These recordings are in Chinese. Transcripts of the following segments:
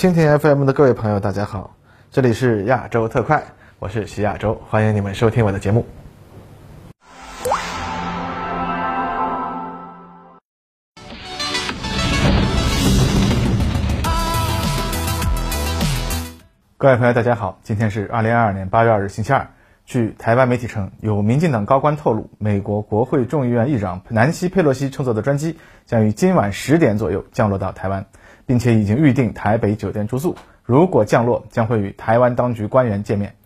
蜻蜓 FM 的各位朋友，大家好，这里是亚洲特快，我是徐亚洲，欢迎你们收听我的节目。各位朋友，大家好，今天是二零二二年八月二日，星期二。据台湾媒体称，有民进党高官透露，美国国会众议院议长南希·佩洛西乘坐的专机将于今晚十点左右降落到台湾，并且已经预定台北酒店住宿。如果降落，将会与台湾当局官员见面。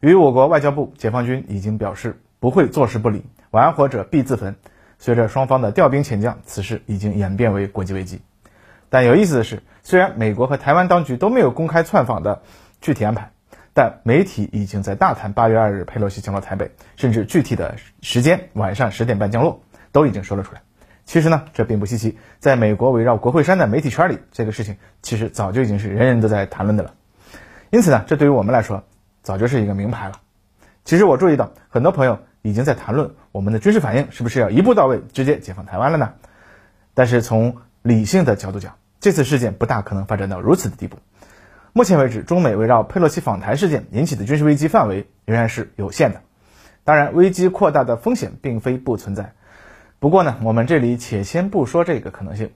与我国外交部、解放军已经表示不会坐视不理，玩火者必自焚。随着双方的调兵遣将，此事已经演变为国际危机。但有意思的是，虽然美国和台湾当局都没有公开窜访的。具体安排，但媒体已经在大谈八月二日佩洛西降落台北，甚至具体的时间晚上十点半降落都已经说了出来。其实呢，这并不稀奇，在美国围绕国会山的媒体圈里，这个事情其实早就已经是人人都在谈论的了。因此呢，这对于我们来说，早就是一个名牌了。其实我注意到很多朋友已经在谈论我们的军事反应是不是要一步到位，直接解放台湾了呢？但是从理性的角度讲，这次事件不大可能发展到如此的地步。目前为止，中美围绕佩洛西访台事件引起的军事危机范围仍然是有限的。当然，危机扩大的风险并非不存在。不过呢，我们这里且先不说这个可能性，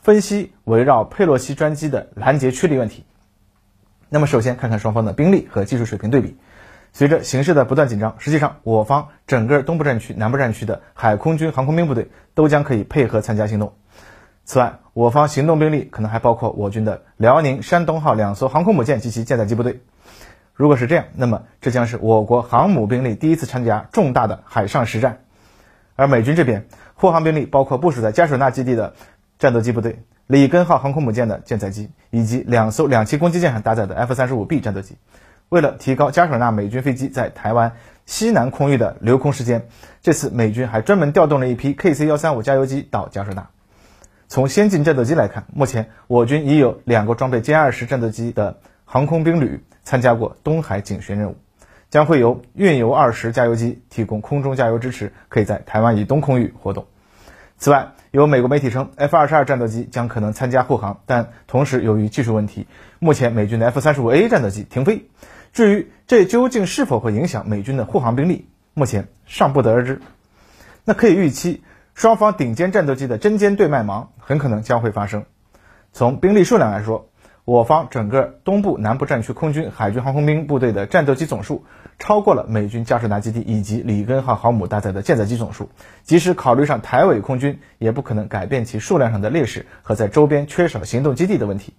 分析围绕佩洛西专机的拦截驱离问题。那么，首先看看双方的兵力和技术水平对比。随着形势的不断紧张，实际上我方整个东部战区、南部战区的海空军航空兵部队都将可以配合参加行动。此外，我方行动兵力可能还包括我军的辽宁、山东号两艘航空母舰及其舰载机部队。如果是这样，那么这将是我国航母兵力第一次参加重大的海上实战。而美军这边，护航兵力包括部署在加水纳基地的战斗机部队、里根号航空母舰的舰载机，以及两艘两栖攻击舰上搭载的 F 三十五 B 战斗机。为了提高加水纳美军飞机在台湾西南空域的留空时间，这次美军还专门调动了一批 KC 幺三五加油机到加水纳。从先进战斗机来看，目前我军已有两个装备歼二十战斗机的航空兵旅参加过东海警巡任务，将会由运油二十加油机提供空中加油支持，可以在台湾以东空域活动。此外，有美国媒体称 F 二十二战斗机将可能参加护航，但同时由于技术问题，目前美军的 F 三十五 A 战斗机停飞。至于这究竟是否会影响美军的护航兵力，目前尚不得而知。那可以预期。双方顶尖战斗机的针尖对麦芒很可能将会发生。从兵力数量来说，我方整个东部、南部战区空军、海军航空兵部队的战斗机总数超过了美军加士达基地以及里根号航母搭载的舰载机总数。即使考虑上台尾空军，也不可能改变其数量上的劣势和在周边缺少行动基地的问题。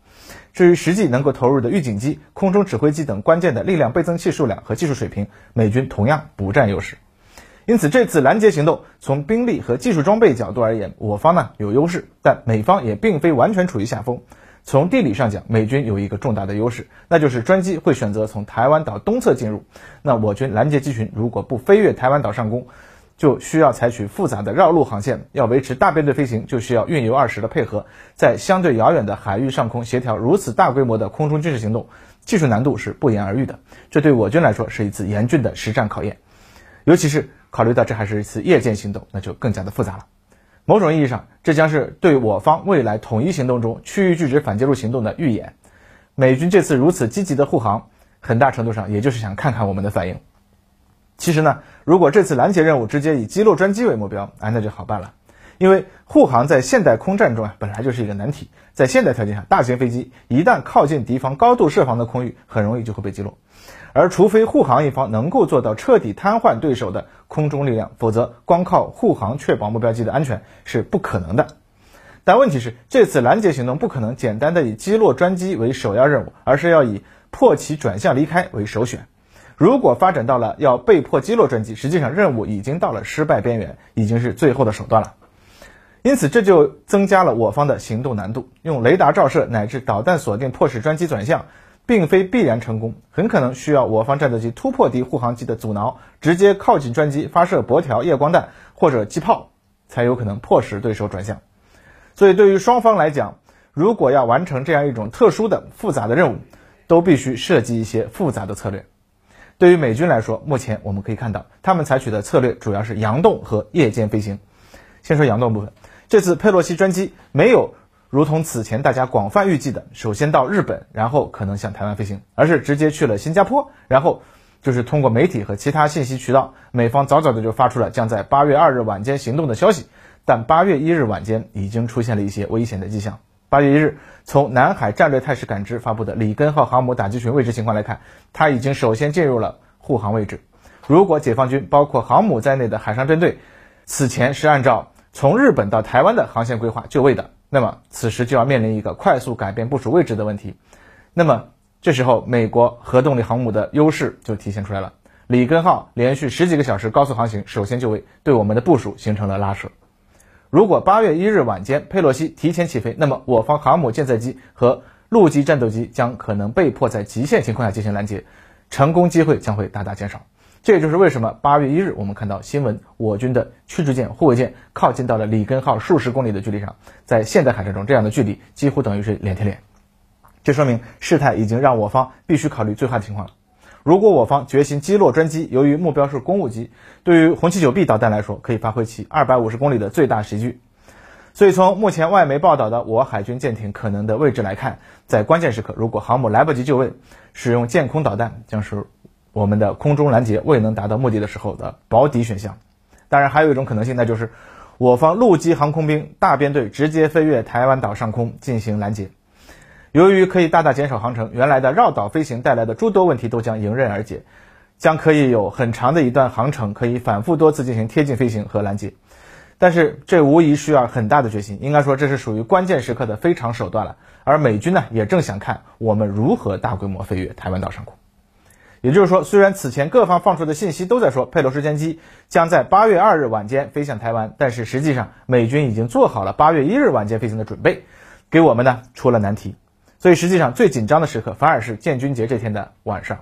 至于实际能够投入的预警机、空中指挥机等关键的力量倍增器数量和技术水平，美军同样不占优势。因此，这次拦截行动从兵力和技术装备角度而言，我方呢有优势，但美方也并非完全处于下风。从地理上讲，美军有一个重大的优势，那就是专机会选择从台湾岛东侧进入。那我军拦截机群如果不飞越台湾岛上空，就需要采取复杂的绕路航线，要维持大编队飞行，就需要运油二十的配合，在相对遥远的海域上空协调如此大规模的空中军事行动，技术难度是不言而喻的。这对我军来说是一次严峻的实战考验，尤其是。考虑到这还是一次夜间行动，那就更加的复杂了。某种意义上，这将是对我方未来统一行动中区域拒止反介入行动的预演。美军这次如此积极的护航，很大程度上也就是想看看我们的反应。其实呢，如果这次拦截任务直接以击落专机为目标，哎，那就好办了。因为护航在现代空战中啊，本来就是一个难题。在现代条件下，大型飞机一旦靠近敌方高度设防的空域，很容易就会被击落。而除非护航一方能够做到彻底瘫痪对手的空中力量，否则光靠护航确保目标机的安全是不可能的。但问题是，这次拦截行动不可能简单的以击落专机为首要任务，而是要以迫其转向离开为首选。如果发展到了要被迫击落专机，实际上任务已经到了失败边缘，已经是最后的手段了。因此，这就增加了我方的行动难度。用雷达照射乃至导弹锁定，迫使专机转向。并非必然成功，很可能需要我方战斗机突破敌护航机的阻挠，直接靠近专机发射薄条夜光弹或者机炮，才有可能迫使对手转向。所以，对于双方来讲，如果要完成这样一种特殊的复杂的任务，都必须设计一些复杂的策略。对于美军来说，目前我们可以看到，他们采取的策略主要是佯动和夜间飞行。先说佯动部分，这次佩洛西专机没有如同此前大家广泛预计的，首先到日本，然后可能向台湾飞行，而是直接去了新加坡，然后就是通过媒体和其他信息渠道，美方早早的就发出了将在八月二日晚间行动的消息。但八月一日晚间已经出现了一些危险的迹象。八月一日，从南海战略态势感知发布的里根号航母打击群位置情况来看，它已经首先进入了护航位置。如果解放军包括航母在内的海上针对此前是按照从日本到台湾的航线规划就位的，那么此时就要面临一个快速改变部署位置的问题。那么这时候，美国核动力航母的优势就体现出来了。里根号连续十几个小时高速航行，首先就位，对我们的部署形成了拉扯。如果八月一日晚间佩洛西提前起飞，那么我方航母舰载机和陆基战斗机将可能被迫在极限情况下进行拦截，成功机会将会大大减少。这也就是为什么八月一日我们看到新闻，我军的驱逐舰、护卫舰靠近到了里根号数十公里的距离上，在现代海战中，这样的距离几乎等于是脸贴脸。这说明事态已经让我方必须考虑最坏的情况了。如果我方决心击落专机，由于目标是公务机，对于红旗九 B 导弹来说，可以发挥其二百五十公里的最大袭距。所以从目前外媒报道的我海军舰艇可能的位置来看，在关键时刻，如果航母来不及就位，使用舰空导弹将是我们的空中拦截未能达到目的的时候的保底选项。当然，还有一种可能性，那就是我方陆基航空兵大编队直接飞越台湾岛上空进行拦截。由于可以大大减少航程，原来的绕岛飞行带来的诸多问题都将迎刃而解，将可以有很长的一段航程可以反复多次进行贴近飞行和拦截。但是这无疑需要很大的决心，应该说这是属于关键时刻的非常手段了。而美军呢，也正想看我们如何大规模飞越台湾岛上空。也就是说，虽然此前各方放出的信息都在说佩洛斯歼机将在八月二日晚间飞向台湾，但是实际上美军已经做好了八月一日晚间飞行的准备，给我们呢出了难题。所以实际上最紧张的时刻反而是建军节这天的晚上。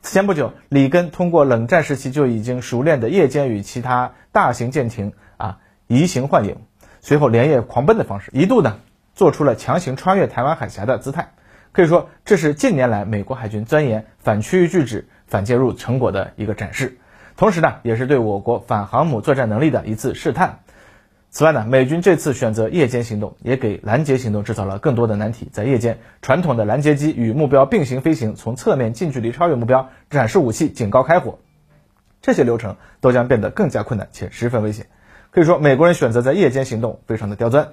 此前不久，里根通过冷战时期就已经熟练的夜间与其他大型舰艇啊移形换影，随后连夜狂奔的方式，一度呢做出了强行穿越台湾海峡的姿态。可以说，这是近年来美国海军钻研反区域拒止、反介入成果的一个展示，同时呢，也是对我国反航母作战能力的一次试探。此外呢，美军这次选择夜间行动，也给拦截行动制造了更多的难题。在夜间，传统的拦截机与目标并行飞行，从侧面近距离超越目标，展示武器，警告开火，这些流程都将变得更加困难且十分危险。可以说，美国人选择在夜间行动非常的刁钻。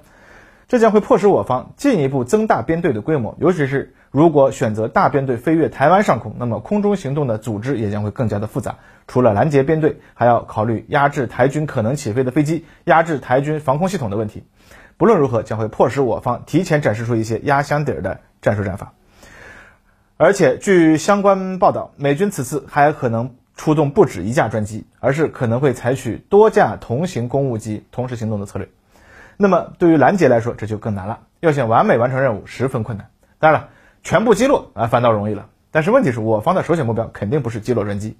这将会迫使我方进一步增大编队的规模，尤其是如果选择大编队飞越台湾上空，那么空中行动的组织也将会更加的复杂。除了拦截编队，还要考虑压制台军可能起飞的飞机、压制台军防空系统的问题。不论如何，将会迫使我方提前展示出一些压箱底儿的战术战法。而且，据相关报道，美军此次还可能出动不止一架专机，而是可能会采取多架同型公务机同时行动的策略。那么对于拦截来说，这就更难了。要想完美完成任务，十分困难。当然了，全部击落啊，反倒容易了。但是问题是我方的首选目标肯定不是击落专机。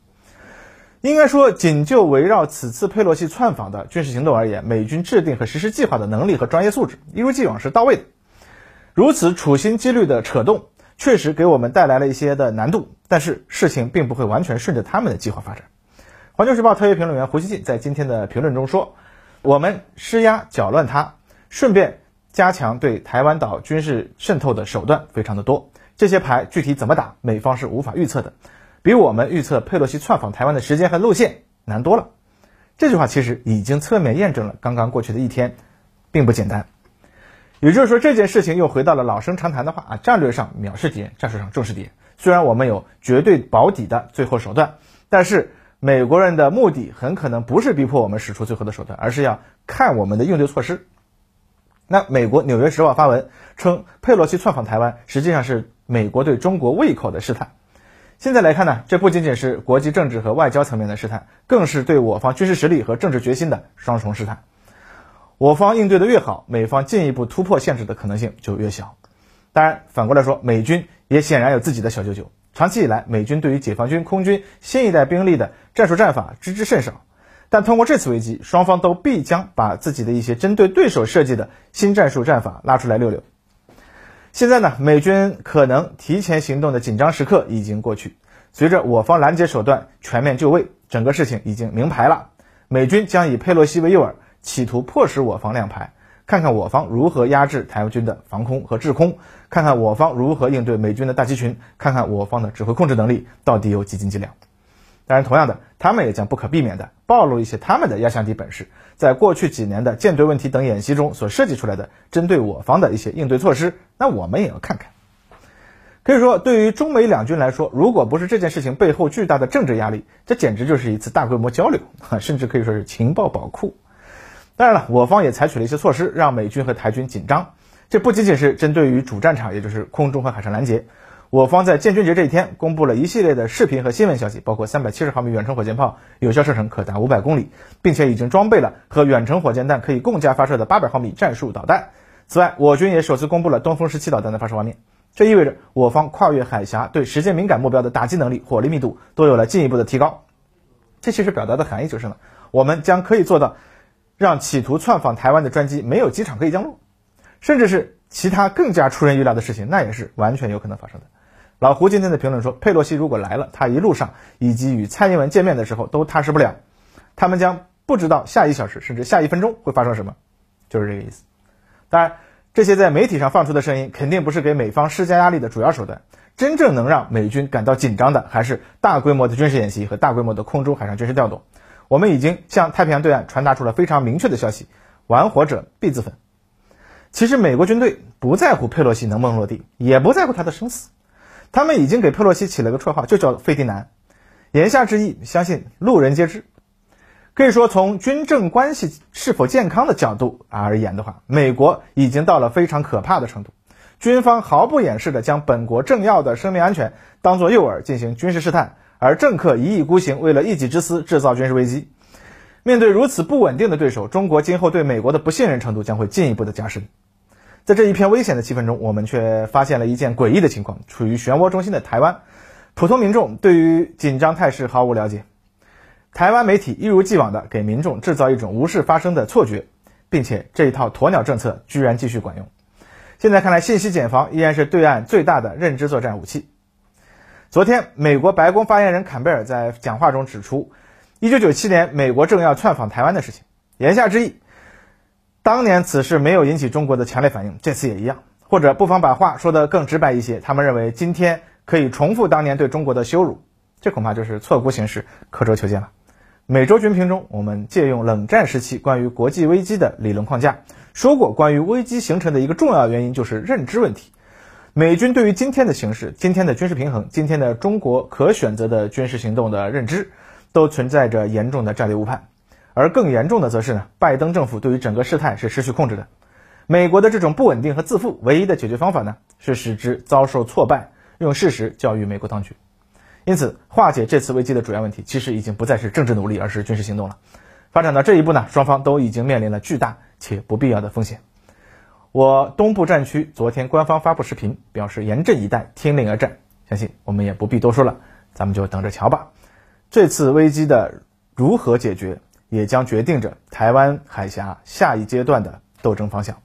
应该说，仅就围绕此次佩洛西窜访的军事行动而言，美军制定和实施计划的能力和专业素质，一如既往是到位的。如此处心积虑的扯动，确实给我们带来了一些的难度。但是事情并不会完全顺着他们的计划发展。环球时报特约评论员胡锡进在今天的评论中说。我们施压搅乱它，顺便加强对台湾岛军事渗透的手段非常的多。这些牌具体怎么打，美方是无法预测的，比我们预测佩洛西窜访台湾的时间和路线难多了。这句话其实已经侧面验证了刚刚过去的一天并不简单。也就是说，这件事情又回到了老生常谈的话啊，战略上藐视敌人，战术上重视敌人。虽然我们有绝对保底的最后手段，但是。美国人的目的很可能不是逼迫我们使出最后的手段，而是要看我们的应对措施。那美国《纽约时报》发文称，佩洛西窜访台湾实际上是美国对中国胃口的试探。现在来看呢，这不仅仅是国际政治和外交层面的试探，更是对我方军事实力和政治决心的双重试探。我方应对的越好，美方进一步突破限制的可能性就越小。当然，反过来说，美军也显然有自己的小九九。长期以来，美军对于解放军空军新一代兵力的战术战法知之甚少，但通过这次危机，双方都必将把自己的一些针对对手设计的新战术战法拉出来溜溜。现在呢，美军可能提前行动的紧张时刻已经过去，随着我方拦截手段全面就位，整个事情已经明牌了。美军将以佩洛西为诱饵，企图迫使我方亮牌，看看我方如何压制台湾军的防空和制空，看看我方如何应对美军的大集群，看看我方的指挥控制能力到底有几斤几两。当然，同样的，他们也将不可避免地暴露一些他们的压箱底本事，在过去几年的舰队问题等演习中所设计出来的针对我方的一些应对措施，那我们也要看看。可以说，对于中美两军来说，如果不是这件事情背后巨大的政治压力，这简直就是一次大规模交流，甚至可以说是情报宝库。当然了，我方也采取了一些措施，让美军和台军紧张。这不仅仅是针对于主战场，也就是空中和海上拦截。我方在建军节这一天公布了一系列的视频和新闻消息，包括三百七十毫米远程火箭炮有效射程可达五百公里，并且已经装备了和远程火箭弹可以共架发射的八百毫米战术导弹。此外，我军也首次公布了东风十七导弹的发射画面，这意味着我方跨越海峡对时间敏感目标的打击能力、火力密度都有了进一步的提高。这其实表达的含义就是呢，我们将可以做到让企图窜访台湾的专机没有机场可以降落，甚至是其他更加出人意料的事情，那也是完全有可能发生的。老胡今天的评论说，佩洛西如果来了，他一路上以及与蔡英文见面的时候都踏实不了，他们将不知道下一小时甚至下一分钟会发生什么，就是这个意思。当然，这些在媒体上放出的声音肯定不是给美方施加压力的主要手段，真正能让美军感到紧张的还是大规模的军事演习和大规模的空中海上军事调动。我们已经向太平洋对岸传达出了非常明确的消息：玩火者必自焚。其实，美国军队不在乎佩洛西能不能落地，也不在乎他的生死。他们已经给佩洛西起了个绰号，就叫“费迪南”。言下之意，相信路人皆知。可以说，从军政关系是否健康的角度而言的话，美国已经到了非常可怕的程度。军方毫不掩饰地将本国政要的生命安全当作诱饵进行军事试探，而政客一意孤行，为了一己之私制造军事危机。面对如此不稳定的对手，中国今后对美国的不信任程度将会进一步的加深。在这一片危险的气氛中，我们却发现了一件诡异的情况：处于漩涡中心的台湾，普通民众对于紧张态势毫无了解。台湾媒体一如既往地给民众制造一种无事发生的错觉，并且这一套鸵鸟政策居然继续管用。现在看来，信息茧房依然是对岸最大的认知作战武器。昨天，美国白宫发言人坎贝尔在讲话中指出，1997年美国政要窜访台湾的事情，言下之意。当年此事没有引起中国的强烈反应，这次也一样。或者不妨把话说得更直白一些，他们认为今天可以重复当年对中国的羞辱，这恐怕就是错估形势、刻舟求剑了。美洲军评中，我们借用冷战时期关于国际危机的理论框架，说过关于危机形成的一个重要原因就是认知问题。美军对于今天的形势、今天的军事平衡、今天的中国可选择的军事行动的认知，都存在着严重的战略误判。而更严重的则是呢，拜登政府对于整个事态是失去控制的。美国的这种不稳定和自负，唯一的解决方法呢，是使之遭受挫败，用事实教育美国当局。因此，化解这次危机的主要问题，其实已经不再是政治努力，而是军事行动了。发展到这一步呢，双方都已经面临了巨大且不必要的风险。我东部战区昨天官方发布视频，表示严阵以待，听令而战。相信我们也不必多说了，咱们就等着瞧吧。这次危机的如何解决？也将决定着台湾海峡下一阶段的斗争方向。